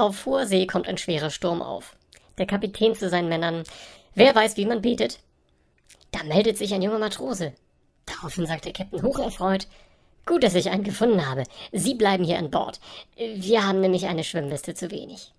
Auf hoher See kommt ein schwerer Sturm auf. Der Kapitän zu seinen Männern. Wer weiß, wie man betet? Da meldet sich ein junger Matrose. Daraufhin sagt der Captain hocherfreut. Gut, dass ich einen gefunden habe. Sie bleiben hier an Bord. Wir haben nämlich eine Schwimmweste zu wenig.